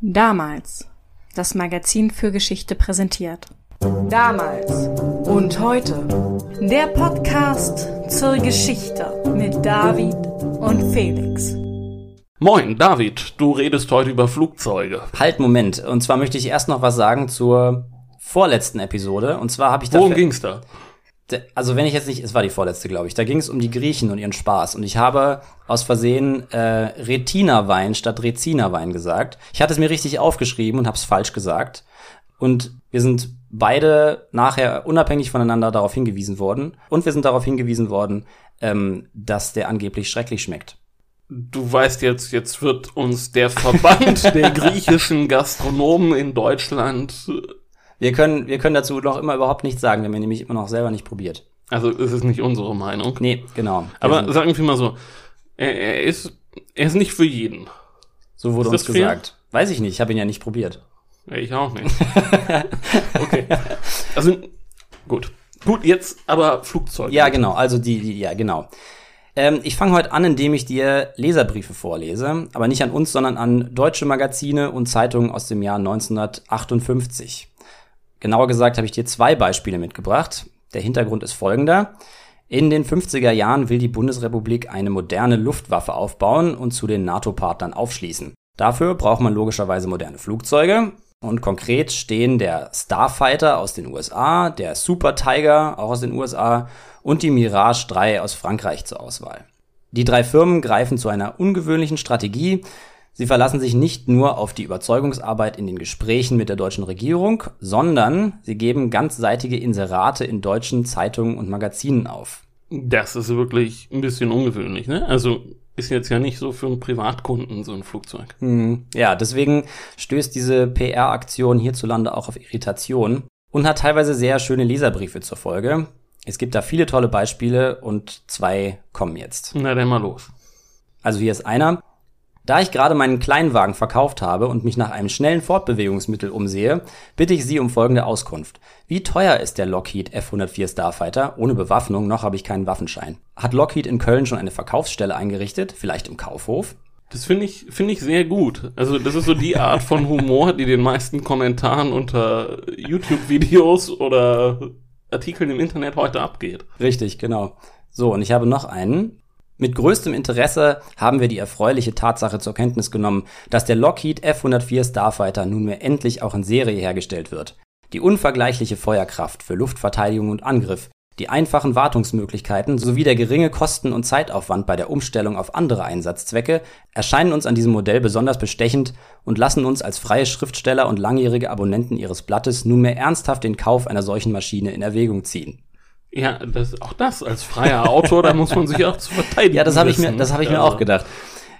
Damals. Das Magazin für Geschichte präsentiert. Damals und heute. Der Podcast zur Geschichte mit David und Felix. Moin, David, du redest heute über Flugzeuge. Halt, Moment. Und zwar möchte ich erst noch was sagen zur vorletzten Episode. Und zwar habe ich da. Worum ging's da? Also wenn ich jetzt nicht, es war die vorletzte, glaube ich. Da ging es um die Griechen und ihren Spaß. Und ich habe aus Versehen äh, Retina-Wein statt Rezina-Wein gesagt. Ich hatte es mir richtig aufgeschrieben und habe es falsch gesagt. Und wir sind beide nachher unabhängig voneinander darauf hingewiesen worden. Und wir sind darauf hingewiesen worden, ähm, dass der angeblich schrecklich schmeckt. Du weißt jetzt, jetzt wird uns der Verband der griechischen Gastronomen in Deutschland wir können, wir können dazu noch immer überhaupt nichts sagen, wenn wir nämlich immer noch selber nicht probiert. Also ist es nicht unsere Meinung. Nee, genau. Aber sagen wir mal so, er, er, ist, er ist nicht für jeden. So wurde uns gesagt. Fair? Weiß ich nicht, ich habe ihn ja nicht probiert. Ich auch nicht. okay. Also, gut. Gut, jetzt aber Flugzeuge. Ja, genau. Also die, die ja, genau. Ähm, ich fange heute an, indem ich dir Leserbriefe vorlese, aber nicht an uns, sondern an deutsche Magazine und Zeitungen aus dem Jahr 1958. Genauer gesagt habe ich dir zwei Beispiele mitgebracht. Der Hintergrund ist folgender. In den 50er Jahren will die Bundesrepublik eine moderne Luftwaffe aufbauen und zu den NATO-Partnern aufschließen. Dafür braucht man logischerweise moderne Flugzeuge. Und konkret stehen der Starfighter aus den USA, der Super Tiger auch aus den USA und die Mirage 3 aus Frankreich zur Auswahl. Die drei Firmen greifen zu einer ungewöhnlichen Strategie, Sie verlassen sich nicht nur auf die Überzeugungsarbeit in den Gesprächen mit der deutschen Regierung, sondern sie geben ganzseitige Inserate in deutschen Zeitungen und Magazinen auf. Das ist wirklich ein bisschen ungewöhnlich, ne? Also ist jetzt ja nicht so für einen Privatkunden so ein Flugzeug. Hm, ja, deswegen stößt diese PR-Aktion hierzulande auch auf Irritation und hat teilweise sehr schöne Leserbriefe zur Folge. Es gibt da viele tolle Beispiele und zwei kommen jetzt. Na, dann mal los. Also hier ist einer. Da ich gerade meinen Kleinwagen verkauft habe und mich nach einem schnellen Fortbewegungsmittel umsehe, bitte ich Sie um folgende Auskunft. Wie teuer ist der Lockheed F-104 Starfighter? Ohne Bewaffnung, noch habe ich keinen Waffenschein. Hat Lockheed in Köln schon eine Verkaufsstelle eingerichtet? Vielleicht im Kaufhof? Das finde ich, finde ich sehr gut. Also, das ist so die Art von Humor, die den meisten Kommentaren unter YouTube-Videos oder Artikeln im Internet heute abgeht. Richtig, genau. So, und ich habe noch einen. Mit größtem Interesse haben wir die erfreuliche Tatsache zur Kenntnis genommen, dass der Lockheed F-104 Starfighter nunmehr endlich auch in Serie hergestellt wird. Die unvergleichliche Feuerkraft für Luftverteidigung und Angriff, die einfachen Wartungsmöglichkeiten sowie der geringe Kosten- und Zeitaufwand bei der Umstellung auf andere Einsatzzwecke erscheinen uns an diesem Modell besonders bestechend und lassen uns als freie Schriftsteller und langjährige Abonnenten ihres Blattes nunmehr ernsthaft den Kauf einer solchen Maschine in Erwägung ziehen ja, das, auch das als freier Autor, da muss man sich auch zu verteidigen. Ja, das habe ich mir, das habe ich mir auch gedacht.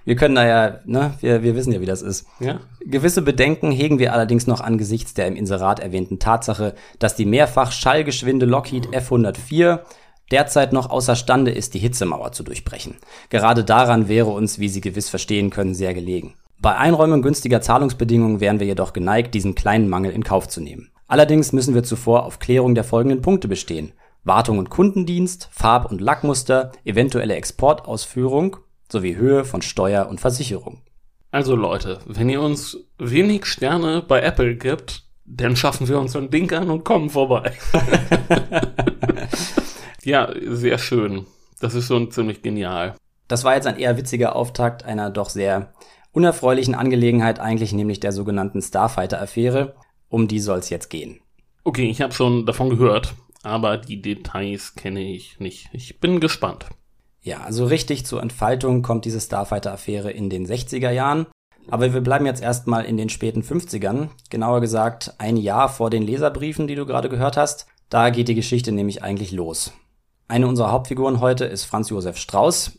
Wir können da ja, ne, wir, wir wissen ja, wie das ist. Ja. Gewisse Bedenken hegen wir allerdings noch angesichts der im Inserat erwähnten Tatsache, dass die mehrfach schallgeschwinde Lockheed F104 derzeit noch außerstande ist, die Hitzemauer zu durchbrechen. Gerade daran wäre uns, wie Sie gewiss verstehen können, sehr gelegen. Bei Einräumung günstiger Zahlungsbedingungen wären wir jedoch geneigt, diesen kleinen Mangel in Kauf zu nehmen. Allerdings müssen wir zuvor auf Klärung der folgenden Punkte bestehen. Wartung und Kundendienst, Farb- und Lackmuster, eventuelle Exportausführung sowie Höhe von Steuer und Versicherung. Also Leute, wenn ihr uns wenig Sterne bei Apple gibt, dann schaffen wir uns ein Ding an und kommen vorbei. ja, sehr schön. Das ist schon ziemlich genial. Das war jetzt ein eher witziger Auftakt einer doch sehr unerfreulichen Angelegenheit eigentlich, nämlich der sogenannten Starfighter-Affäre. Um die soll es jetzt gehen. Okay, ich habe schon davon gehört aber die Details kenne ich nicht. Ich bin gespannt. Ja, also richtig zur Entfaltung kommt diese Starfighter-Affäre in den 60er Jahren. Aber wir bleiben jetzt erstmal in den späten 50ern, genauer gesagt ein Jahr vor den Leserbriefen, die du gerade gehört hast. Da geht die Geschichte nämlich eigentlich los. Eine unserer Hauptfiguren heute ist Franz Josef Strauß.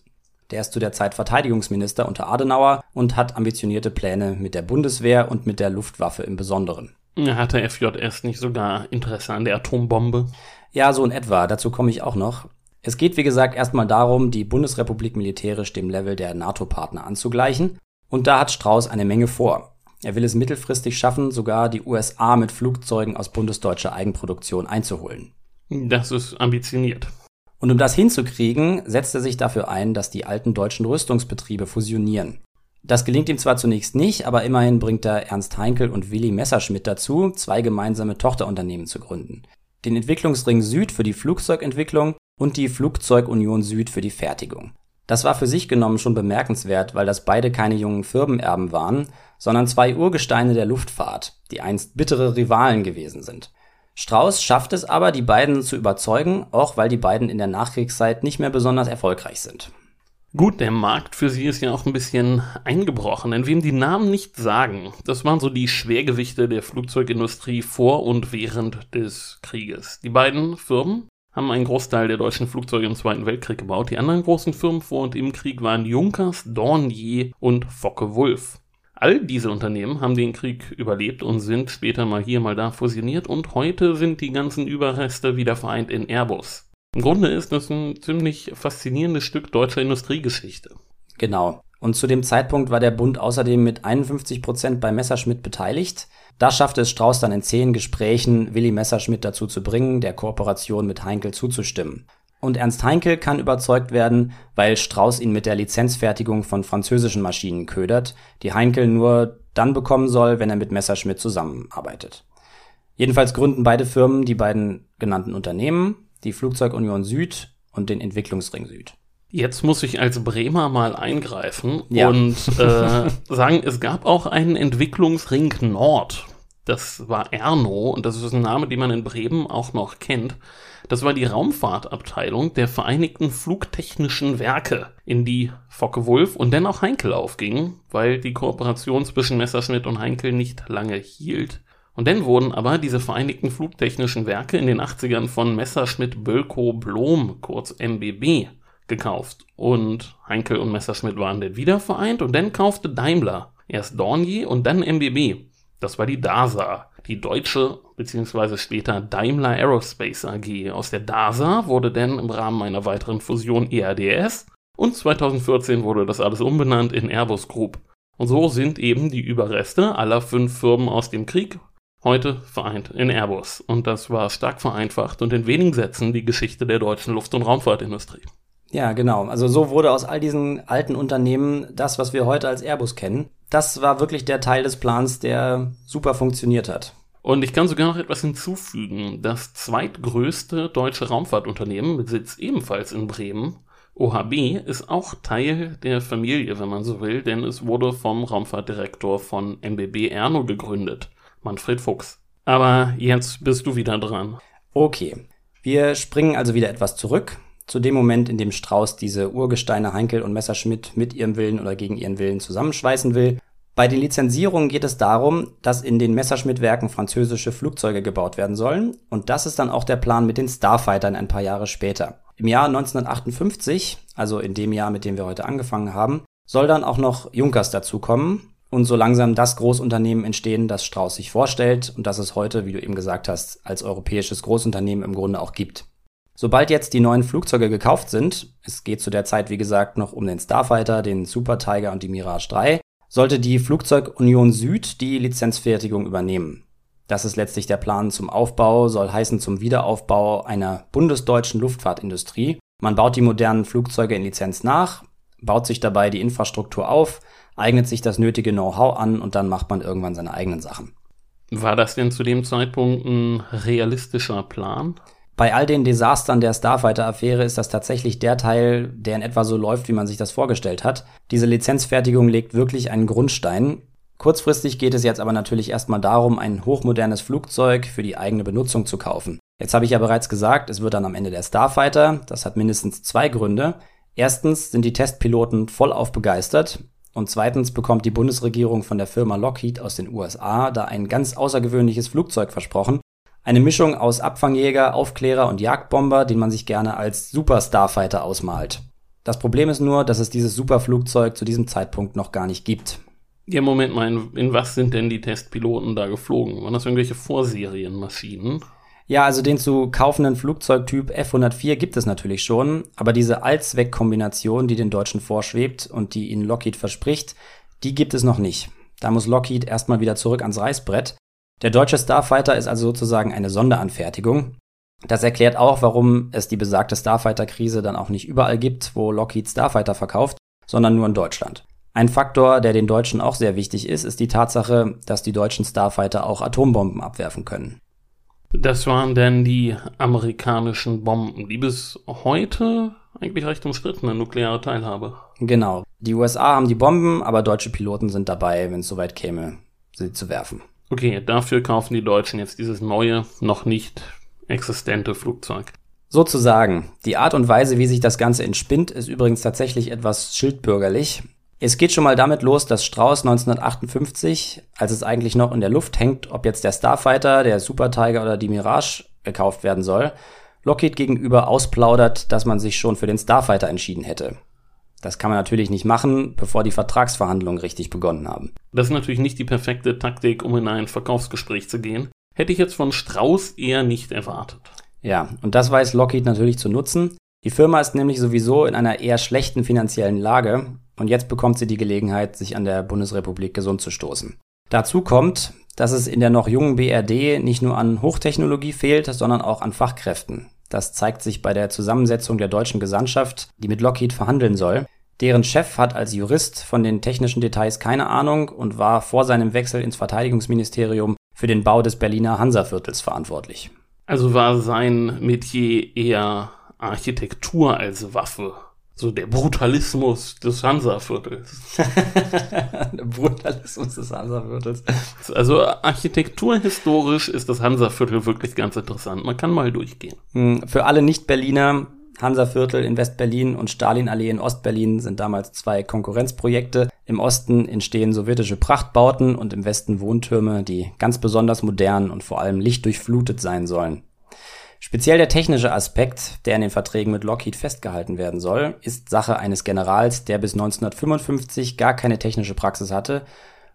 Der ist zu der Zeit Verteidigungsminister unter Adenauer und hat ambitionierte Pläne mit der Bundeswehr und mit der Luftwaffe im Besonderen. Hatte FJS nicht sogar Interesse an der Atombombe? Ja, so in etwa. Dazu komme ich auch noch. Es geht, wie gesagt, erstmal darum, die Bundesrepublik militärisch dem Level der NATO-Partner anzugleichen. Und da hat Strauß eine Menge vor. Er will es mittelfristig schaffen, sogar die USA mit Flugzeugen aus bundesdeutscher Eigenproduktion einzuholen. Das ist ambitioniert. Und um das hinzukriegen, setzt er sich dafür ein, dass die alten deutschen Rüstungsbetriebe fusionieren. Das gelingt ihm zwar zunächst nicht, aber immerhin bringt er Ernst Heinkel und Willi Messerschmidt dazu, zwei gemeinsame Tochterunternehmen zu gründen. Den Entwicklungsring Süd für die Flugzeugentwicklung und die Flugzeugunion Süd für die Fertigung. Das war für sich genommen schon bemerkenswert, weil das beide keine jungen Firmenerben waren, sondern zwei Urgesteine der Luftfahrt, die einst bittere Rivalen gewesen sind. Strauß schafft es aber, die beiden zu überzeugen, auch weil die beiden in der Nachkriegszeit nicht mehr besonders erfolgreich sind. Gut, der Markt für sie ist ja auch ein bisschen eingebrochen, denn wem die Namen nicht sagen, das waren so die Schwergewichte der Flugzeugindustrie vor und während des Krieges. Die beiden Firmen haben einen Großteil der deutschen Flugzeuge im Zweiten Weltkrieg gebaut. Die anderen großen Firmen vor und im Krieg waren Junkers, Dornier und Focke-Wulf. All diese Unternehmen haben den Krieg überlebt und sind später mal hier, mal da fusioniert und heute sind die ganzen Überreste wieder vereint in Airbus. Im Grunde ist das ein ziemlich faszinierendes Stück deutscher Industriegeschichte. Genau. Und zu dem Zeitpunkt war der Bund außerdem mit 51 Prozent bei Messerschmitt beteiligt. Da schaffte es Strauß dann in zehn Gesprächen, Willi Messerschmitt dazu zu bringen, der Kooperation mit Heinkel zuzustimmen. Und Ernst Heinkel kann überzeugt werden, weil Strauß ihn mit der Lizenzfertigung von französischen Maschinen ködert, die Heinkel nur dann bekommen soll, wenn er mit Messerschmitt zusammenarbeitet. Jedenfalls gründen beide Firmen die beiden genannten Unternehmen die Flugzeugunion Süd und den Entwicklungsring Süd. Jetzt muss ich als Bremer mal eingreifen ja. und äh, sagen, es gab auch einen Entwicklungsring Nord. Das war Erno und das ist ein Name, den man in Bremen auch noch kennt. Das war die Raumfahrtabteilung der Vereinigten Flugtechnischen Werke, in die Focke-Wulf und dann auch Heinkel aufging, weil die Kooperation zwischen Messerschmitt und Heinkel nicht lange hielt. Und dann wurden aber diese Vereinigten Flugtechnischen Werke in den 80ern von Messerschmitt Bölkow Blom, kurz MBB, gekauft. Und Heinkel und Messerschmitt waren dann wieder vereint und dann kaufte Daimler erst Dornier und dann MBB. Das war die DASA, die deutsche bzw. später Daimler Aerospace AG. Aus der DASA wurde dann im Rahmen einer weiteren Fusion ERDS und 2014 wurde das alles umbenannt in Airbus Group. Und so sind eben die Überreste aller fünf Firmen aus dem Krieg heute vereint in Airbus. Und das war stark vereinfacht und in wenigen Sätzen die Geschichte der deutschen Luft- und Raumfahrtindustrie. Ja, genau. Also so wurde aus all diesen alten Unternehmen das, was wir heute als Airbus kennen. Das war wirklich der Teil des Plans, der super funktioniert hat. Und ich kann sogar noch etwas hinzufügen. Das zweitgrößte deutsche Raumfahrtunternehmen mit Sitz ebenfalls in Bremen, OHB, ist auch Teil der Familie, wenn man so will, denn es wurde vom Raumfahrtdirektor von MBB Erno gegründet. Manfred Fuchs. Aber jetzt bist du wieder dran. Okay. Wir springen also wieder etwas zurück zu dem Moment, in dem Strauß diese Urgesteine Heinkel und Messerschmidt mit ihrem Willen oder gegen ihren Willen zusammenschweißen will. Bei den Lizenzierungen geht es darum, dass in den Messerschmitt-Werken französische Flugzeuge gebaut werden sollen. Und das ist dann auch der Plan mit den Starfightern ein paar Jahre später. Im Jahr 1958, also in dem Jahr, mit dem wir heute angefangen haben, soll dann auch noch Junkers dazukommen und so langsam das Großunternehmen entstehen, das Strauß sich vorstellt und das es heute, wie du eben gesagt hast, als europäisches Großunternehmen im Grunde auch gibt. Sobald jetzt die neuen Flugzeuge gekauft sind, es geht zu der Zeit wie gesagt noch um den Starfighter, den Super Tiger und die Mirage 3, sollte die Flugzeugunion Süd die Lizenzfertigung übernehmen. Das ist letztlich der Plan zum Aufbau, soll heißen zum Wiederaufbau einer bundesdeutschen Luftfahrtindustrie. Man baut die modernen Flugzeuge in Lizenz nach, baut sich dabei die Infrastruktur auf, eignet sich das nötige Know-how an und dann macht man irgendwann seine eigenen Sachen. War das denn zu dem Zeitpunkt ein realistischer Plan? Bei all den Desastern der Starfighter-Affäre ist das tatsächlich der Teil, der in etwa so läuft, wie man sich das vorgestellt hat. Diese Lizenzfertigung legt wirklich einen Grundstein. Kurzfristig geht es jetzt aber natürlich erstmal darum, ein hochmodernes Flugzeug für die eigene Benutzung zu kaufen. Jetzt habe ich ja bereits gesagt, es wird dann am Ende der Starfighter. Das hat mindestens zwei Gründe. Erstens sind die Testpiloten vollauf begeistert. Und zweitens bekommt die Bundesregierung von der Firma Lockheed aus den USA da ein ganz außergewöhnliches Flugzeug versprochen. Eine Mischung aus Abfangjäger, Aufklärer und Jagdbomber, den man sich gerne als Super Starfighter ausmalt. Das Problem ist nur, dass es dieses Superflugzeug zu diesem Zeitpunkt noch gar nicht gibt. Ja, Moment mal, in, in was sind denn die Testpiloten da geflogen? Waren das irgendwelche Vorserienmaschinen? Ja, also den zu kaufenden Flugzeugtyp F-104 gibt es natürlich schon, aber diese Allzweckkombination, die den Deutschen vorschwebt und die ihnen Lockheed verspricht, die gibt es noch nicht. Da muss Lockheed erstmal wieder zurück ans Reißbrett. Der deutsche Starfighter ist also sozusagen eine Sonderanfertigung. Das erklärt auch, warum es die besagte Starfighter-Krise dann auch nicht überall gibt, wo Lockheed Starfighter verkauft, sondern nur in Deutschland. Ein Faktor, der den Deutschen auch sehr wichtig ist, ist die Tatsache, dass die deutschen Starfighter auch Atombomben abwerfen können. Das waren denn die amerikanischen Bomben, die bis heute eigentlich recht umstrittene nukleare Teilhabe. Genau. Die USA haben die Bomben, aber deutsche Piloten sind dabei, wenn es soweit käme, sie zu werfen. Okay, dafür kaufen die Deutschen jetzt dieses neue, noch nicht existente Flugzeug. Sozusagen. Die Art und Weise, wie sich das Ganze entspinnt, ist übrigens tatsächlich etwas schildbürgerlich. Es geht schon mal damit los, dass Strauß 1958, als es eigentlich noch in der Luft hängt, ob jetzt der Starfighter, der Super Tiger oder die Mirage gekauft werden soll, Lockheed gegenüber ausplaudert, dass man sich schon für den Starfighter entschieden hätte. Das kann man natürlich nicht machen, bevor die Vertragsverhandlungen richtig begonnen haben. Das ist natürlich nicht die perfekte Taktik, um in ein Verkaufsgespräch zu gehen. Hätte ich jetzt von Strauß eher nicht erwartet. Ja, und das weiß Lockheed natürlich zu nutzen. Die Firma ist nämlich sowieso in einer eher schlechten finanziellen Lage und jetzt bekommt sie die Gelegenheit, sich an der Bundesrepublik gesund zu stoßen. Dazu kommt, dass es in der noch jungen BRD nicht nur an Hochtechnologie fehlt, sondern auch an Fachkräften. Das zeigt sich bei der Zusammensetzung der deutschen Gesandtschaft, die mit Lockheed verhandeln soll. Deren Chef hat als Jurist von den technischen Details keine Ahnung und war vor seinem Wechsel ins Verteidigungsministerium für den Bau des Berliner Hansaviertels verantwortlich. Also war sein Metier eher Architektur als Waffe. So der Brutalismus des Hansa-Viertels. der Brutalismus des Hansa-Viertels. Also architekturhistorisch ist das Hansa-Viertel wirklich ganz interessant. Man kann mal durchgehen. Hm, für alle Nicht-Berliner, Hansa-Viertel in West-Berlin und Stalinallee in Ost-Berlin sind damals zwei Konkurrenzprojekte. Im Osten entstehen sowjetische Prachtbauten und im Westen Wohntürme, die ganz besonders modern und vor allem lichtdurchflutet sein sollen. Speziell der technische Aspekt, der in den Verträgen mit Lockheed festgehalten werden soll, ist Sache eines Generals, der bis 1955 gar keine technische Praxis hatte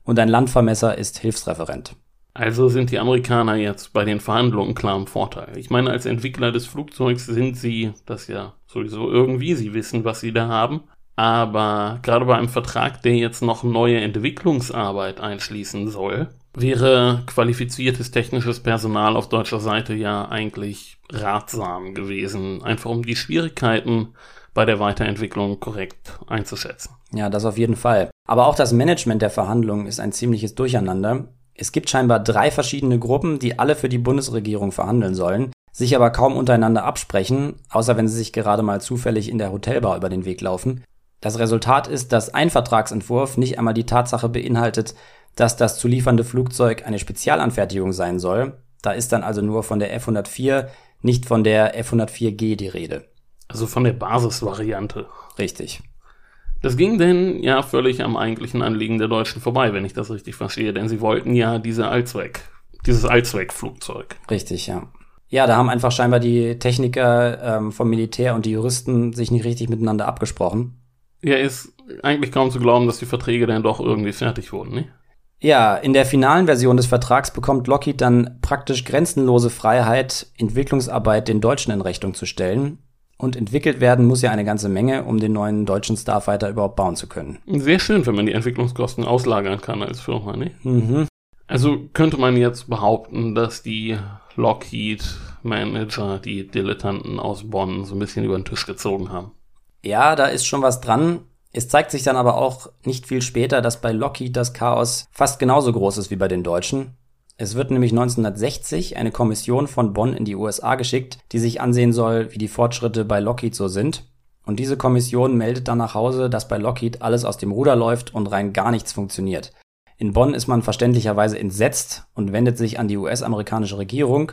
und ein Landvermesser ist Hilfsreferent. Also sind die Amerikaner jetzt bei den Verhandlungen klar im Vorteil. Ich meine, als Entwickler des Flugzeugs sind sie das ja sowieso irgendwie, sie wissen, was sie da haben. Aber gerade bei einem Vertrag, der jetzt noch neue Entwicklungsarbeit einschließen soll, wäre qualifiziertes technisches Personal auf deutscher Seite ja eigentlich ratsam gewesen, einfach um die Schwierigkeiten bei der Weiterentwicklung korrekt einzuschätzen. Ja, das auf jeden Fall. Aber auch das Management der Verhandlungen ist ein ziemliches Durcheinander. Es gibt scheinbar drei verschiedene Gruppen, die alle für die Bundesregierung verhandeln sollen, sich aber kaum untereinander absprechen, außer wenn sie sich gerade mal zufällig in der Hotelbar über den Weg laufen. Das Resultat ist, dass ein Vertragsentwurf nicht einmal die Tatsache beinhaltet, dass das zu liefernde Flugzeug eine Spezialanfertigung sein soll. Da ist dann also nur von der F-104, nicht von der F-104G die Rede. Also von der Basisvariante. Richtig. Das ging denn ja völlig am eigentlichen Anliegen der Deutschen vorbei, wenn ich das richtig verstehe, denn sie wollten ja diese Allzweck, dieses Allzweckflugzeug. Richtig, ja. Ja, da haben einfach scheinbar die Techniker ähm, vom Militär und die Juristen sich nicht richtig miteinander abgesprochen. Ja, ist eigentlich kaum zu glauben, dass die Verträge dann doch irgendwie fertig wurden, nicht? Ja, in der finalen Version des Vertrags bekommt Lockheed dann praktisch grenzenlose Freiheit, Entwicklungsarbeit den Deutschen in Rechnung zu stellen. Und entwickelt werden muss ja eine ganze Menge, um den neuen deutschen Starfighter überhaupt bauen zu können. Sehr schön, wenn man die Entwicklungskosten auslagern kann als Firma, nicht? Mhm. Also könnte man jetzt behaupten, dass die Lockheed-Manager die Dilettanten aus Bonn so ein bisschen über den Tisch gezogen haben. Ja, da ist schon was dran. Es zeigt sich dann aber auch nicht viel später, dass bei Lockheed das Chaos fast genauso groß ist wie bei den Deutschen. Es wird nämlich 1960 eine Kommission von Bonn in die USA geschickt, die sich ansehen soll, wie die Fortschritte bei Lockheed so sind. Und diese Kommission meldet dann nach Hause, dass bei Lockheed alles aus dem Ruder läuft und rein gar nichts funktioniert. In Bonn ist man verständlicherweise entsetzt und wendet sich an die US-amerikanische Regierung,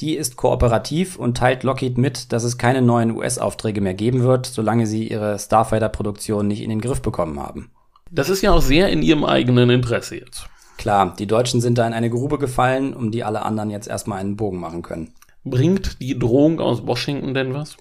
die ist kooperativ und teilt Lockheed mit, dass es keine neuen US-Aufträge mehr geben wird, solange sie ihre Starfighter-Produktion nicht in den Griff bekommen haben. Das ist ja auch sehr in ihrem eigenen Interesse jetzt. Klar, die Deutschen sind da in eine Grube gefallen, um die alle anderen jetzt erstmal einen Bogen machen können. Bringt die Drohung aus Washington denn was?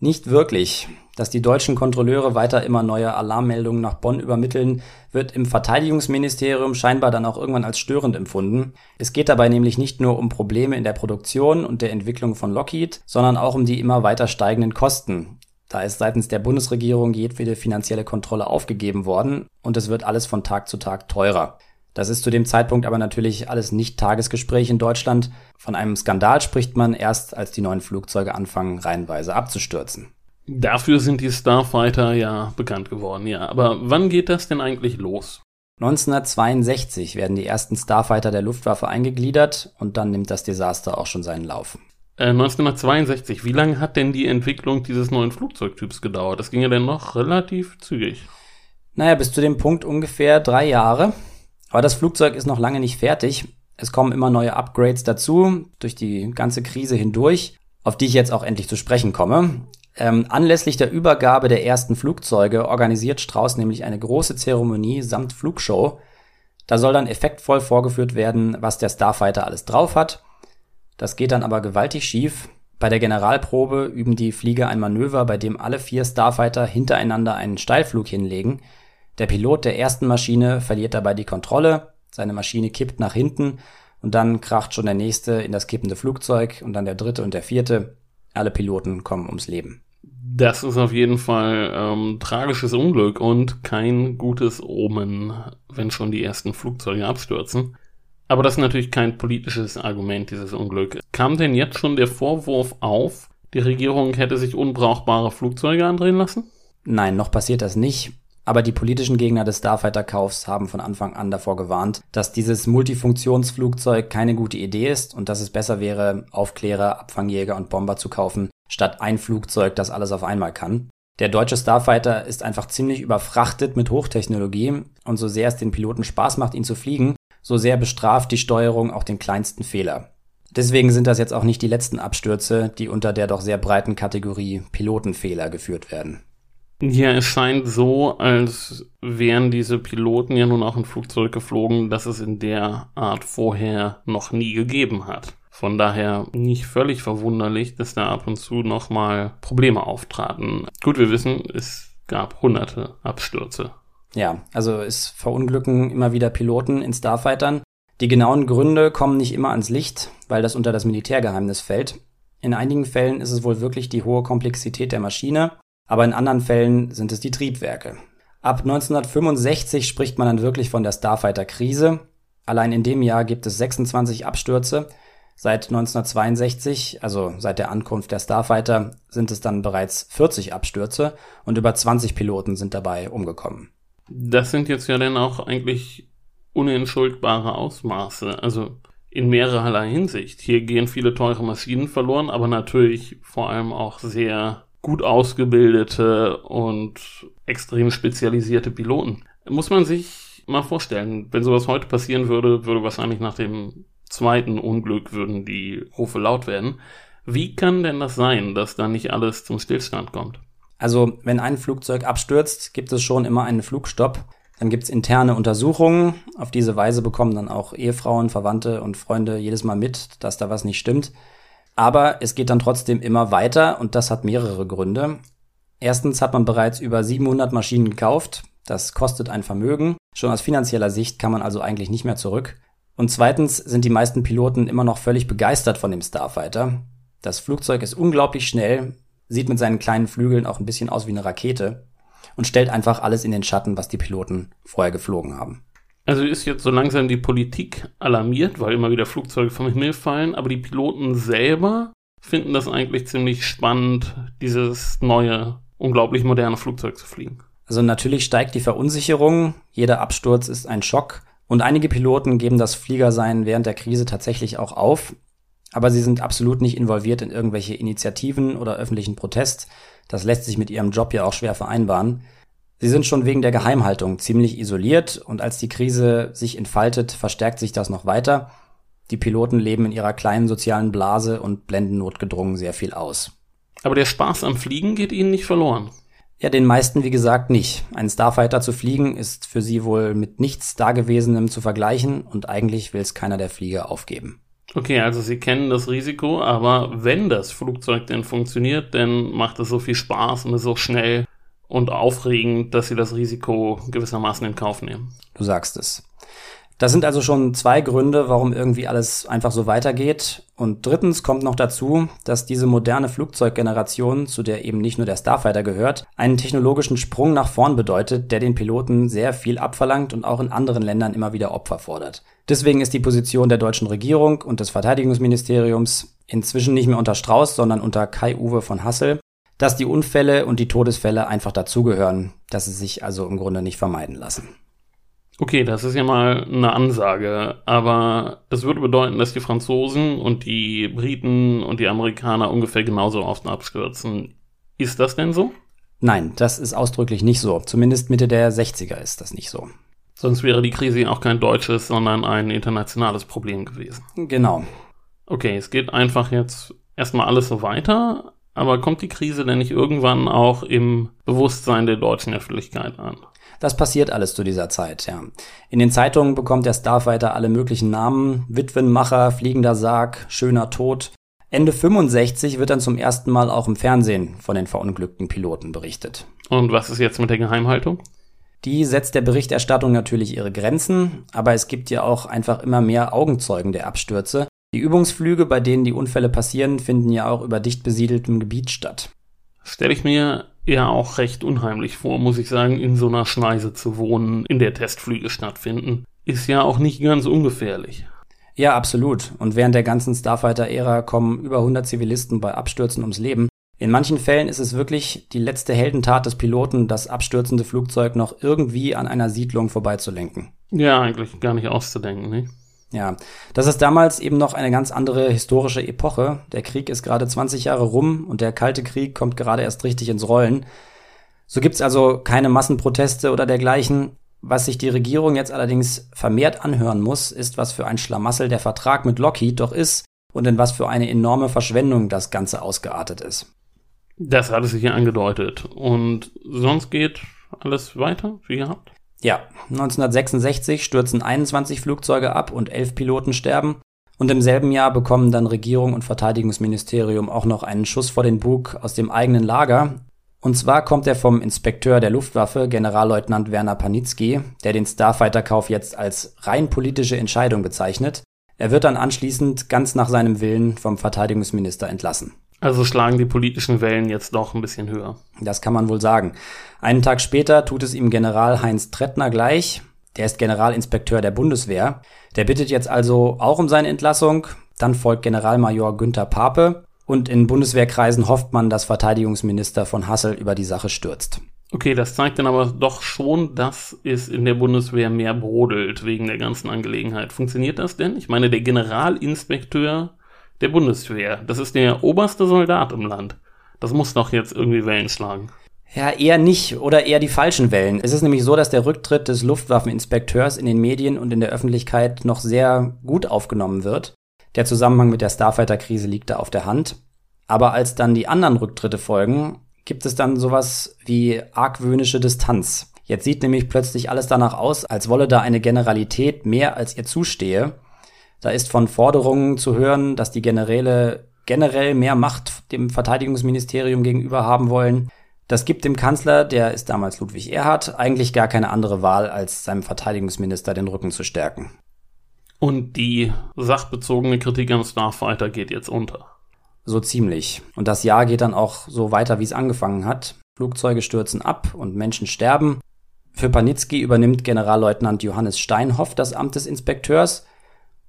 Nicht wirklich. Dass die deutschen Kontrolleure weiter immer neue Alarmmeldungen nach Bonn übermitteln, wird im Verteidigungsministerium scheinbar dann auch irgendwann als störend empfunden. Es geht dabei nämlich nicht nur um Probleme in der Produktion und der Entwicklung von Lockheed, sondern auch um die immer weiter steigenden Kosten. Da ist seitens der Bundesregierung jedwede finanzielle Kontrolle aufgegeben worden und es wird alles von Tag zu Tag teurer. Das ist zu dem Zeitpunkt aber natürlich alles nicht Tagesgespräch in Deutschland. Von einem Skandal spricht man erst, als die neuen Flugzeuge anfangen, reihenweise abzustürzen. Dafür sind die Starfighter ja bekannt geworden, ja. Aber wann geht das denn eigentlich los? 1962 werden die ersten Starfighter der Luftwaffe eingegliedert und dann nimmt das Desaster auch schon seinen Lauf. Äh, 1962, wie lange hat denn die Entwicklung dieses neuen Flugzeugtyps gedauert? Das ging ja dann noch relativ zügig. Naja, bis zu dem Punkt ungefähr drei Jahre. Aber das Flugzeug ist noch lange nicht fertig. Es kommen immer neue Upgrades dazu, durch die ganze Krise hindurch, auf die ich jetzt auch endlich zu sprechen komme. Ähm, anlässlich der Übergabe der ersten Flugzeuge organisiert Strauß nämlich eine große Zeremonie samt Flugshow. Da soll dann effektvoll vorgeführt werden, was der Starfighter alles drauf hat. Das geht dann aber gewaltig schief. Bei der Generalprobe üben die Flieger ein Manöver, bei dem alle vier Starfighter hintereinander einen Steilflug hinlegen. Der Pilot der ersten Maschine verliert dabei die Kontrolle, seine Maschine kippt nach hinten und dann kracht schon der nächste in das kippende Flugzeug und dann der dritte und der vierte. Alle Piloten kommen ums Leben. Das ist auf jeden Fall ähm, tragisches Unglück und kein gutes Omen, wenn schon die ersten Flugzeuge abstürzen. Aber das ist natürlich kein politisches Argument, dieses Unglück. Kam denn jetzt schon der Vorwurf auf, die Regierung hätte sich unbrauchbare Flugzeuge andrehen lassen? Nein, noch passiert das nicht. Aber die politischen Gegner des Starfighter-Kaufs haben von Anfang an davor gewarnt, dass dieses Multifunktionsflugzeug keine gute Idee ist und dass es besser wäre, Aufklärer, Abfangjäger und Bomber zu kaufen, statt ein Flugzeug, das alles auf einmal kann. Der deutsche Starfighter ist einfach ziemlich überfrachtet mit Hochtechnologie und so sehr es den Piloten Spaß macht, ihn zu fliegen, so sehr bestraft die Steuerung auch den kleinsten Fehler. Deswegen sind das jetzt auch nicht die letzten Abstürze, die unter der doch sehr breiten Kategorie Pilotenfehler geführt werden. Ja, es scheint so, als wären diese Piloten ja nun auch ein Flugzeug geflogen, das es in der Art vorher noch nie gegeben hat. Von daher nicht völlig verwunderlich, dass da ab und zu nochmal Probleme auftraten. Gut, wir wissen, es gab hunderte Abstürze. Ja, also es verunglücken immer wieder Piloten in Starfightern. Die genauen Gründe kommen nicht immer ans Licht, weil das unter das Militärgeheimnis fällt. In einigen Fällen ist es wohl wirklich die hohe Komplexität der Maschine, aber in anderen Fällen sind es die Triebwerke. Ab 1965 spricht man dann wirklich von der Starfighter-Krise. Allein in dem Jahr gibt es 26 Abstürze Seit 1962, also seit der Ankunft der Starfighter, sind es dann bereits 40 Abstürze und über 20 Piloten sind dabei umgekommen. Das sind jetzt ja dann auch eigentlich unentschuldbare Ausmaße, also in mehrerlei Hinsicht. Hier gehen viele teure Maschinen verloren, aber natürlich vor allem auch sehr gut ausgebildete und extrem spezialisierte Piloten. Muss man sich mal vorstellen, wenn sowas heute passieren würde, würde wahrscheinlich nach dem zweiten Unglück würden die Rufe laut werden. Wie kann denn das sein, dass da nicht alles zum Stillstand kommt? Also, wenn ein Flugzeug abstürzt, gibt es schon immer einen Flugstopp. Dann gibt's interne Untersuchungen. Auf diese Weise bekommen dann auch Ehefrauen, Verwandte und Freunde jedes Mal mit, dass da was nicht stimmt. Aber es geht dann trotzdem immer weiter und das hat mehrere Gründe. Erstens hat man bereits über 700 Maschinen gekauft. Das kostet ein Vermögen. Schon aus finanzieller Sicht kann man also eigentlich nicht mehr zurück. Und zweitens sind die meisten Piloten immer noch völlig begeistert von dem Starfighter. Das Flugzeug ist unglaublich schnell, sieht mit seinen kleinen Flügeln auch ein bisschen aus wie eine Rakete und stellt einfach alles in den Schatten, was die Piloten vorher geflogen haben. Also ist jetzt so langsam die Politik alarmiert, weil immer wieder Flugzeuge vom Himmel fallen, aber die Piloten selber finden das eigentlich ziemlich spannend, dieses neue, unglaublich moderne Flugzeug zu fliegen. Also natürlich steigt die Verunsicherung, jeder Absturz ist ein Schock und einige Piloten geben das Fliegersein während der Krise tatsächlich auch auf, aber sie sind absolut nicht involviert in irgendwelche Initiativen oder öffentlichen Protest. Das lässt sich mit ihrem Job ja auch schwer vereinbaren. Sie sind schon wegen der Geheimhaltung ziemlich isoliert und als die Krise sich entfaltet, verstärkt sich das noch weiter. Die Piloten leben in ihrer kleinen sozialen Blase und blenden notgedrungen sehr viel aus. Aber der Spaß am Fliegen geht ihnen nicht verloren. Ja, den meisten wie gesagt nicht. Ein Starfighter zu fliegen ist für sie wohl mit nichts Dagewesenem zu vergleichen und eigentlich will es keiner der Flieger aufgeben. Okay, also sie kennen das Risiko, aber wenn das Flugzeug denn funktioniert, dann macht es so viel Spaß und ist so schnell und aufregend, dass sie das Risiko gewissermaßen in Kauf nehmen. Du sagst es. Das sind also schon zwei Gründe, warum irgendwie alles einfach so weitergeht. Und drittens kommt noch dazu, dass diese moderne Flugzeuggeneration, zu der eben nicht nur der Starfighter gehört, einen technologischen Sprung nach vorn bedeutet, der den Piloten sehr viel abverlangt und auch in anderen Ländern immer wieder Opfer fordert. Deswegen ist die Position der deutschen Regierung und des Verteidigungsministeriums inzwischen nicht mehr unter Strauß, sondern unter Kai-Uwe von Hassel, dass die Unfälle und die Todesfälle einfach dazugehören, dass sie sich also im Grunde nicht vermeiden lassen. Okay, das ist ja mal eine Ansage, aber das würde bedeuten, dass die Franzosen und die Briten und die Amerikaner ungefähr genauso oft abstürzen. Ist das denn so? Nein, das ist ausdrücklich nicht so. Zumindest Mitte der 60er ist das nicht so. Sonst wäre die Krise auch kein deutsches, sondern ein internationales Problem gewesen. Genau. Okay, es geht einfach jetzt erstmal alles so weiter, aber kommt die Krise denn nicht irgendwann auch im Bewusstsein der deutschen Öffentlichkeit an? Das passiert alles zu dieser Zeit, ja. In den Zeitungen bekommt der Starfighter alle möglichen Namen. Witwenmacher, fliegender Sarg, schöner Tod. Ende 65 wird dann zum ersten Mal auch im Fernsehen von den verunglückten Piloten berichtet. Und was ist jetzt mit der Geheimhaltung? Die setzt der Berichterstattung natürlich ihre Grenzen, aber es gibt ja auch einfach immer mehr Augenzeugen der Abstürze. Die Übungsflüge, bei denen die Unfälle passieren, finden ja auch über dicht besiedeltem Gebiet statt. Stelle ich mir ja auch recht unheimlich vor, muss ich sagen, in so einer Schneise zu wohnen, in der Testflüge stattfinden. Ist ja auch nicht ganz ungefährlich. Ja, absolut. Und während der ganzen Starfighter-Ära kommen über 100 Zivilisten bei Abstürzen ums Leben. In manchen Fällen ist es wirklich die letzte Heldentat des Piloten, das abstürzende Flugzeug noch irgendwie an einer Siedlung vorbeizulenken. Ja, eigentlich gar nicht auszudenken, ne? Ja, das ist damals eben noch eine ganz andere historische Epoche. Der Krieg ist gerade 20 Jahre rum und der Kalte Krieg kommt gerade erst richtig ins Rollen. So gibt's also keine Massenproteste oder dergleichen. Was sich die Regierung jetzt allerdings vermehrt anhören muss, ist, was für ein Schlamassel der Vertrag mit Lockheed doch ist und in was für eine enorme Verschwendung das Ganze ausgeartet ist. Das hat es sich ja angedeutet. Und sonst geht alles weiter, wie gehabt? Ja, 1966 stürzen 21 Flugzeuge ab und 11 Piloten sterben. Und im selben Jahr bekommen dann Regierung und Verteidigungsministerium auch noch einen Schuss vor den Bug aus dem eigenen Lager. Und zwar kommt er vom Inspekteur der Luftwaffe, Generalleutnant Werner Panitzky, der den Starfighter-Kauf jetzt als rein politische Entscheidung bezeichnet. Er wird dann anschließend ganz nach seinem Willen vom Verteidigungsminister entlassen. Also schlagen die politischen Wellen jetzt doch ein bisschen höher. Das kann man wohl sagen. Einen Tag später tut es ihm General Heinz Trettner gleich. Der ist Generalinspekteur der Bundeswehr. Der bittet jetzt also auch um seine Entlassung. Dann folgt Generalmajor Günther Pape. Und in Bundeswehrkreisen hofft man, dass Verteidigungsminister von Hassel über die Sache stürzt. Okay, das zeigt dann aber doch schon, dass es in der Bundeswehr mehr brodelt wegen der ganzen Angelegenheit. Funktioniert das denn? Ich meine, der Generalinspekteur der Bundeswehr. Das ist der oberste Soldat im Land. Das muss doch jetzt irgendwie Wellen schlagen. Ja, eher nicht oder eher die falschen Wellen. Es ist nämlich so, dass der Rücktritt des Luftwaffeninspekteurs in den Medien und in der Öffentlichkeit noch sehr gut aufgenommen wird. Der Zusammenhang mit der Starfighter-Krise liegt da auf der Hand. Aber als dann die anderen Rücktritte folgen, gibt es dann sowas wie argwöhnische Distanz. Jetzt sieht nämlich plötzlich alles danach aus, als wolle da eine Generalität mehr als ihr zustehe. Da ist von Forderungen zu hören, dass die Generäle generell mehr Macht dem Verteidigungsministerium gegenüber haben wollen. Das gibt dem Kanzler, der ist damals Ludwig Erhard, eigentlich gar keine andere Wahl, als seinem Verteidigungsminister den Rücken zu stärken. Und die sachbezogene Kritik am Starfighter geht jetzt unter. So ziemlich. Und das Jahr geht dann auch so weiter, wie es angefangen hat. Flugzeuge stürzen ab und Menschen sterben. Für Panitzky übernimmt Generalleutnant Johannes Steinhoff das Amt des Inspekteurs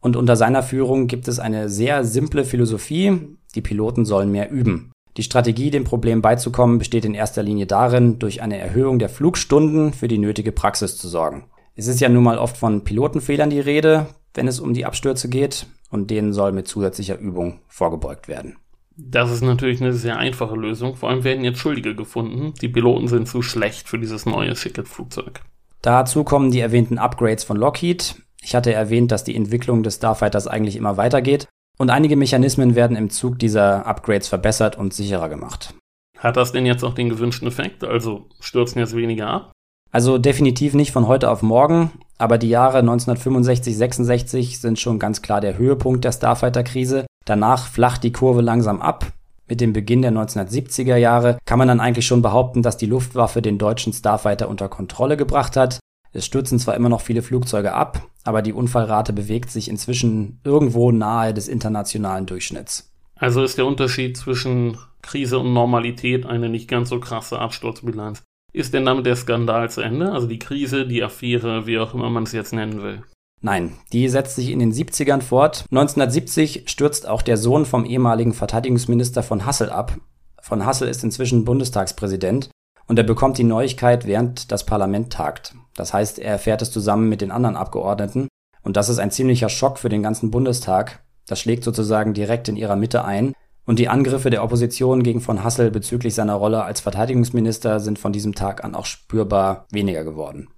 und unter seiner Führung gibt es eine sehr simple Philosophie, die Piloten sollen mehr üben. Die Strategie, dem Problem beizukommen, besteht in erster Linie darin, durch eine Erhöhung der Flugstunden für die nötige Praxis zu sorgen. Es ist ja nun mal oft von Pilotenfehlern die Rede, wenn es um die Abstürze geht, und denen soll mit zusätzlicher Übung vorgebeugt werden. Das ist natürlich eine sehr einfache Lösung. Vor allem werden jetzt Schuldige gefunden. Die Piloten sind zu schlecht für dieses neue Ticket-Flugzeug. Dazu kommen die erwähnten Upgrades von Lockheed. Ich hatte erwähnt, dass die Entwicklung des Starfighters eigentlich immer weitergeht und einige Mechanismen werden im Zug dieser Upgrades verbessert und sicherer gemacht. Hat das denn jetzt auch den gewünschten Effekt? Also stürzen jetzt weniger ab? Also definitiv nicht von heute auf morgen, aber die Jahre 1965, 66 sind schon ganz klar der Höhepunkt der Starfighter-Krise. Danach flacht die Kurve langsam ab. Mit dem Beginn der 1970er Jahre kann man dann eigentlich schon behaupten, dass die Luftwaffe den deutschen Starfighter unter Kontrolle gebracht hat. Es stürzen zwar immer noch viele Flugzeuge ab, aber die Unfallrate bewegt sich inzwischen irgendwo nahe des internationalen Durchschnitts. Also ist der Unterschied zwischen Krise und Normalität eine nicht ganz so krasse Absturzbilanz. Ist denn damit der Skandal zu Ende? Also die Krise, die Affäre, wie auch immer man es jetzt nennen will? Nein, die setzt sich in den 70ern fort. 1970 stürzt auch der Sohn vom ehemaligen Verteidigungsminister von Hassel ab. Von Hassel ist inzwischen Bundestagspräsident und er bekommt die Neuigkeit, während das Parlament tagt. Das heißt, er erfährt es zusammen mit den anderen Abgeordneten und das ist ein ziemlicher Schock für den ganzen Bundestag. Das schlägt sozusagen direkt in ihrer Mitte ein und die Angriffe der Opposition gegen von Hassel bezüglich seiner Rolle als Verteidigungsminister sind von diesem Tag an auch spürbar weniger geworden.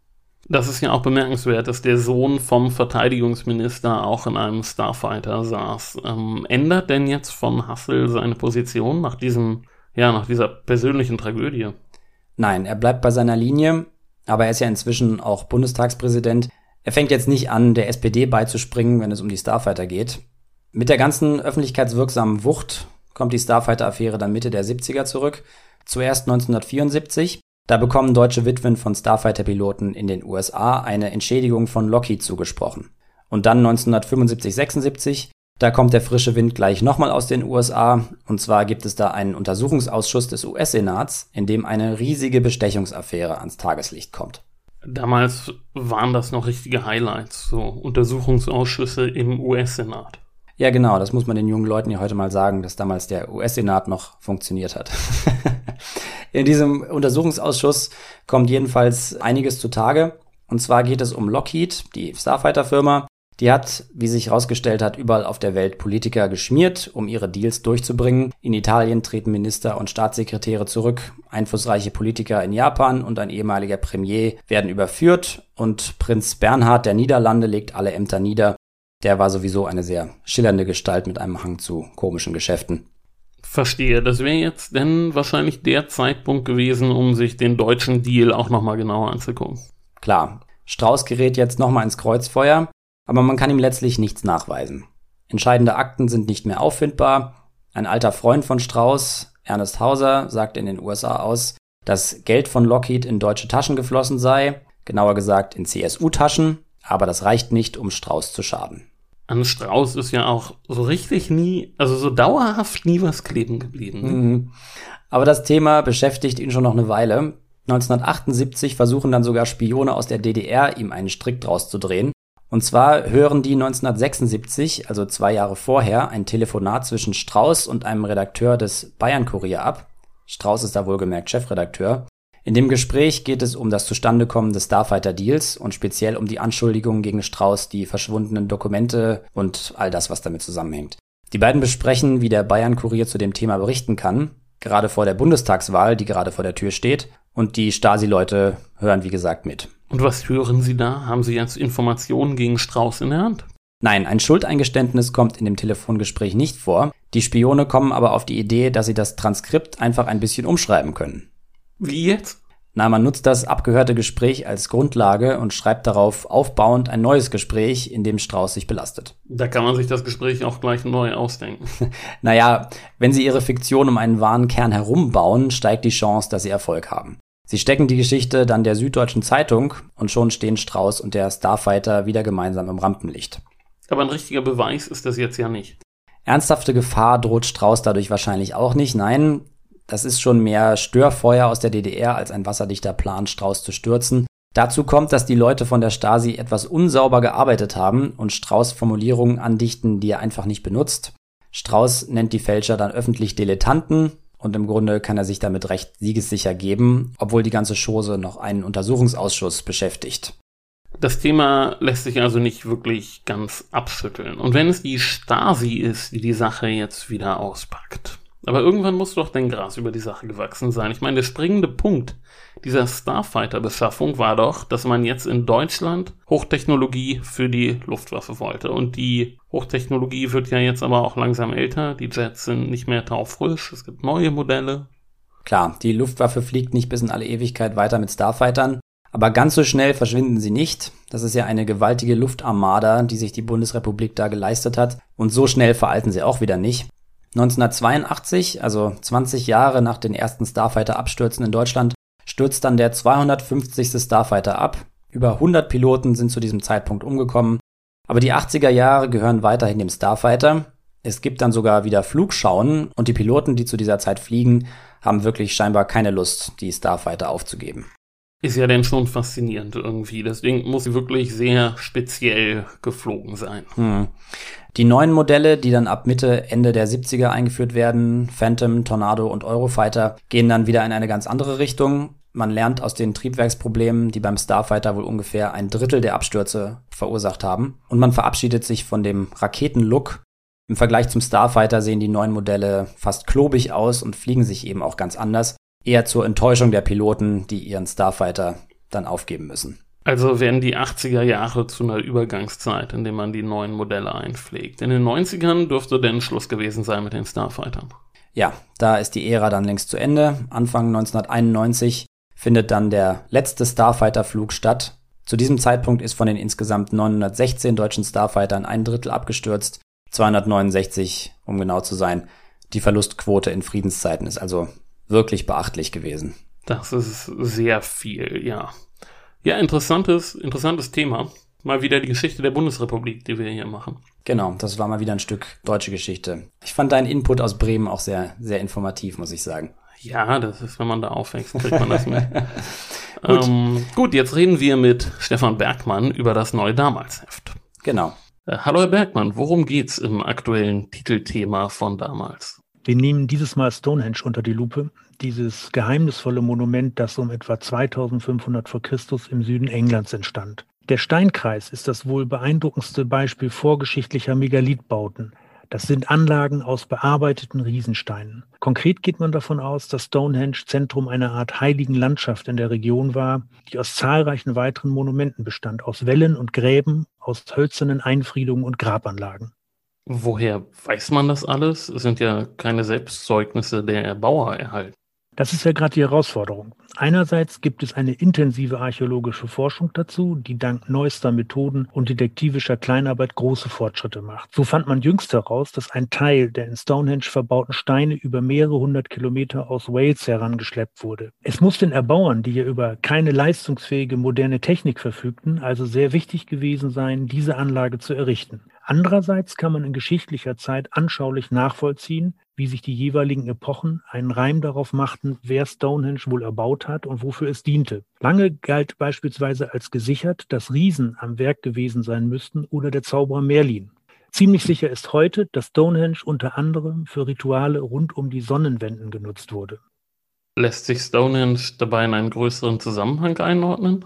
Das ist ja auch bemerkenswert, dass der Sohn vom Verteidigungsminister auch in einem Starfighter saß. Ähm, ändert denn jetzt von Hassel seine Position nach diesem, ja, nach dieser persönlichen Tragödie? Nein, er bleibt bei seiner Linie, aber er ist ja inzwischen auch Bundestagspräsident. Er fängt jetzt nicht an, der SPD beizuspringen, wenn es um die Starfighter geht. Mit der ganzen öffentlichkeitswirksamen Wucht kommt die Starfighter-Affäre dann Mitte der 70er zurück. Zuerst 1974. Da bekommen deutsche Witwen von Starfighter-Piloten in den USA eine Entschädigung von Lockheed zugesprochen. Und dann 1975, 76 da kommt der frische Wind gleich nochmal aus den USA. Und zwar gibt es da einen Untersuchungsausschuss des US-Senats, in dem eine riesige Bestechungsaffäre ans Tageslicht kommt. Damals waren das noch richtige Highlights, so Untersuchungsausschüsse im US-Senat. Ja, genau, das muss man den jungen Leuten ja heute mal sagen, dass damals der US-Senat noch funktioniert hat. in diesem Untersuchungsausschuss kommt jedenfalls einiges zutage. Und zwar geht es um Lockheed, die Starfighter-Firma, die hat, wie sich herausgestellt hat, überall auf der Welt Politiker geschmiert, um ihre Deals durchzubringen. In Italien treten Minister und Staatssekretäre zurück, einflussreiche Politiker in Japan und ein ehemaliger Premier werden überführt und Prinz Bernhard der Niederlande legt alle Ämter nieder. Der war sowieso eine sehr schillernde Gestalt mit einem Hang zu komischen Geschäften. Verstehe, das wäre jetzt denn wahrscheinlich der Zeitpunkt gewesen, um sich den deutschen Deal auch nochmal genauer anzugucken. Klar, Strauß gerät jetzt nochmal ins Kreuzfeuer aber man kann ihm letztlich nichts nachweisen. Entscheidende Akten sind nicht mehr auffindbar. Ein alter Freund von Strauß, Ernest Hauser, sagt in den USA aus, dass Geld von Lockheed in deutsche Taschen geflossen sei, genauer gesagt in CSU-Taschen, aber das reicht nicht, um Strauß zu schaden. An Strauß ist ja auch so richtig nie, also so dauerhaft nie was kleben geblieben. Ne? Mhm. Aber das Thema beschäftigt ihn schon noch eine Weile. 1978 versuchen dann sogar Spione aus der DDR, ihm einen Strick draus zu drehen. Und zwar hören die 1976, also zwei Jahre vorher, ein Telefonat zwischen Strauß und einem Redakteur des Bayern Kurier ab. Strauß ist da wohlgemerkt Chefredakteur. In dem Gespräch geht es um das Zustandekommen des Starfighter Deals und speziell um die Anschuldigungen gegen Strauß, die verschwundenen Dokumente und all das, was damit zusammenhängt. Die beiden besprechen, wie der Bayern Kurier zu dem Thema berichten kann, gerade vor der Bundestagswahl, die gerade vor der Tür steht, und die Stasi-Leute hören wie gesagt mit. Und was hören Sie da? Haben Sie jetzt Informationen gegen Strauß in der Hand? Nein, ein Schuldeingeständnis kommt in dem Telefongespräch nicht vor. Die Spione kommen aber auf die Idee, dass sie das Transkript einfach ein bisschen umschreiben können. Wie jetzt? Na, man nutzt das abgehörte Gespräch als Grundlage und schreibt darauf aufbauend ein neues Gespräch, in dem Strauß sich belastet. Da kann man sich das Gespräch auch gleich neu ausdenken. naja, wenn sie ihre Fiktion um einen wahren Kern herumbauen, steigt die Chance, dass sie Erfolg haben. Sie stecken die Geschichte dann der Süddeutschen Zeitung und schon stehen Strauß und der Starfighter wieder gemeinsam im Rampenlicht. Aber ein richtiger Beweis ist das jetzt ja nicht. Ernsthafte Gefahr droht Strauß dadurch wahrscheinlich auch nicht. Nein, das ist schon mehr Störfeuer aus der DDR als ein wasserdichter Plan, Strauß zu stürzen. Dazu kommt, dass die Leute von der Stasi etwas unsauber gearbeitet haben und Strauß Formulierungen andichten, die er einfach nicht benutzt. Strauß nennt die Fälscher dann öffentlich Dilettanten und im Grunde kann er sich damit recht siegessicher geben, obwohl die ganze Chose noch einen Untersuchungsausschuss beschäftigt. Das Thema lässt sich also nicht wirklich ganz abschütteln. Und wenn es die Stasi ist, die die Sache jetzt wieder auspackt, aber irgendwann muss doch dein Gras über die Sache gewachsen sein. Ich meine, der springende Punkt dieser Starfighter-Beschaffung war doch, dass man jetzt in Deutschland Hochtechnologie für die Luftwaffe wollte. Und die Hochtechnologie wird ja jetzt aber auch langsam älter. Die Jets sind nicht mehr taufrisch. Es gibt neue Modelle. Klar, die Luftwaffe fliegt nicht bis in alle Ewigkeit weiter mit Starfightern. Aber ganz so schnell verschwinden sie nicht. Das ist ja eine gewaltige Luftarmada, die sich die Bundesrepublik da geleistet hat. Und so schnell veralten sie auch wieder nicht. 1982, also 20 Jahre nach den ersten Starfighter-Abstürzen in Deutschland, stürzt dann der 250. Starfighter ab. Über 100 Piloten sind zu diesem Zeitpunkt umgekommen. Aber die 80er Jahre gehören weiterhin dem Starfighter. Es gibt dann sogar wieder Flugschauen und die Piloten, die zu dieser Zeit fliegen, haben wirklich scheinbar keine Lust, die Starfighter aufzugeben. Ist ja dann schon faszinierend irgendwie. Deswegen muss sie wirklich sehr speziell geflogen sein. Hm. Die neuen Modelle, die dann ab Mitte, Ende der 70er eingeführt werden, Phantom, Tornado und Eurofighter, gehen dann wieder in eine ganz andere Richtung. Man lernt aus den Triebwerksproblemen, die beim Starfighter wohl ungefähr ein Drittel der Abstürze verursacht haben. Und man verabschiedet sich von dem Raketenlook. Im Vergleich zum Starfighter sehen die neuen Modelle fast klobig aus und fliegen sich eben auch ganz anders eher zur Enttäuschung der Piloten, die ihren Starfighter dann aufgeben müssen. Also werden die 80er Jahre zu einer Übergangszeit, in der man die neuen Modelle einpflegt. In den 90ern dürfte denn Schluss gewesen sein mit den Starfightern. Ja, da ist die Ära dann längst zu Ende. Anfang 1991 findet dann der letzte Starfighter-Flug statt. Zu diesem Zeitpunkt ist von den insgesamt 916 deutschen Starfightern ein Drittel abgestürzt, 269, um genau zu sein. Die Verlustquote in Friedenszeiten ist also wirklich beachtlich gewesen. Das ist sehr viel, ja. Ja, interessantes, interessantes Thema. Mal wieder die Geschichte der Bundesrepublik, die wir hier machen. Genau, das war mal wieder ein Stück deutsche Geschichte. Ich fand deinen Input aus Bremen auch sehr, sehr informativ, muss ich sagen. Ja, das ist, wenn man da aufwächst, kriegt man das mit. gut. Ähm, gut, jetzt reden wir mit Stefan Bergmann über das neue Damalsheft. Genau. Äh, hallo Herr Bergmann, worum geht's im aktuellen Titelthema von damals? Wir nehmen dieses Mal Stonehenge unter die Lupe, dieses geheimnisvolle Monument, das um etwa 2500 vor Christus im Süden Englands entstand. Der Steinkreis ist das wohl beeindruckendste Beispiel vorgeschichtlicher Megalithbauten. Das sind Anlagen aus bearbeiteten Riesensteinen. Konkret geht man davon aus, dass Stonehenge Zentrum einer Art heiligen Landschaft in der Region war, die aus zahlreichen weiteren Monumenten bestand, aus Wellen und Gräben, aus hölzernen Einfriedungen und Grabanlagen. Woher weiß man das alles? Es sind ja keine Selbstzeugnisse der Erbauer erhalten. Das ist ja gerade die Herausforderung. Einerseits gibt es eine intensive archäologische Forschung dazu, die dank neuester Methoden und detektivischer Kleinarbeit große Fortschritte macht. So fand man jüngst heraus, dass ein Teil der in Stonehenge verbauten Steine über mehrere hundert Kilometer aus Wales herangeschleppt wurde. Es muss den Erbauern, die ja über keine leistungsfähige moderne Technik verfügten, also sehr wichtig gewesen sein, diese Anlage zu errichten. Andererseits kann man in geschichtlicher Zeit anschaulich nachvollziehen, wie sich die jeweiligen Epochen einen Reim darauf machten, wer Stonehenge wohl erbaut hat und wofür es diente. Lange galt beispielsweise als gesichert, dass Riesen am Werk gewesen sein müssten oder der Zauberer Merlin. Ziemlich sicher ist heute, dass Stonehenge unter anderem für Rituale rund um die Sonnenwenden genutzt wurde. Lässt sich Stonehenge dabei in einen größeren Zusammenhang einordnen?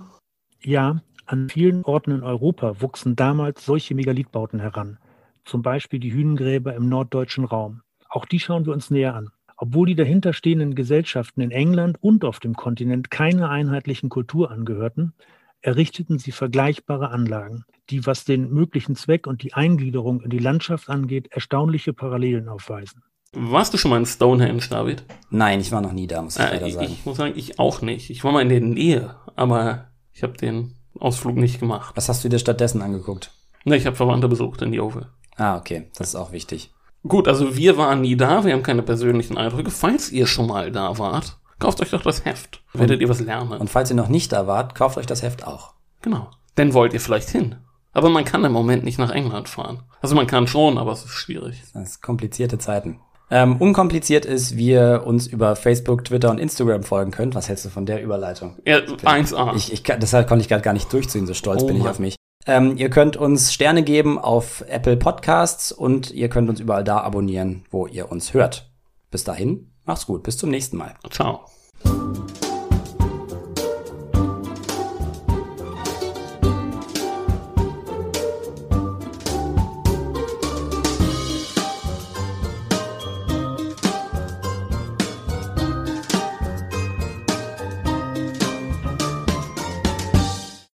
Ja, an vielen Orten in Europa wuchsen damals solche Megalithbauten heran, zum Beispiel die Hünengräber im norddeutschen Raum. Auch die schauen wir uns näher an. Obwohl die dahinterstehenden Gesellschaften in England und auf dem Kontinent keiner einheitlichen Kultur angehörten, errichteten sie vergleichbare Anlagen, die, was den möglichen Zweck und die Eingliederung in die Landschaft angeht, erstaunliche Parallelen aufweisen. Warst du schon mal in Stonehenge, David? Nein, ich war noch nie da, muss ich äh, leider sagen. Ich, ich muss sagen, ich auch nicht. Ich war mal in der Nähe, aber ich habe den Ausflug nicht gemacht. Was hast du dir stattdessen angeguckt? Ne, ich habe Verwandte besucht in Jove. Ah, okay. Das ist auch wichtig. Gut, also wir waren nie da, wir haben keine persönlichen Eindrücke. Falls ihr schon mal da wart, kauft euch doch das Heft. Werdet ihr was lernen. Und falls ihr noch nicht da wart, kauft euch das Heft auch. Genau. Denn wollt ihr vielleicht hin. Aber man kann im Moment nicht nach England fahren. Also man kann schon, aber es ist schwierig. Das ist komplizierte Zeiten. Ähm, unkompliziert ist, wie ihr uns über Facebook, Twitter und Instagram folgen könnt. Was hältst du von der Überleitung? Ja, 1A. Ich, ich, deshalb konnte ich gerade gar nicht durchziehen, so stolz oh bin ich auf mich. Ähm, ihr könnt uns Sterne geben auf Apple Podcasts und ihr könnt uns überall da abonnieren, wo ihr uns hört. Bis dahin, macht's gut, bis zum nächsten Mal. Ciao.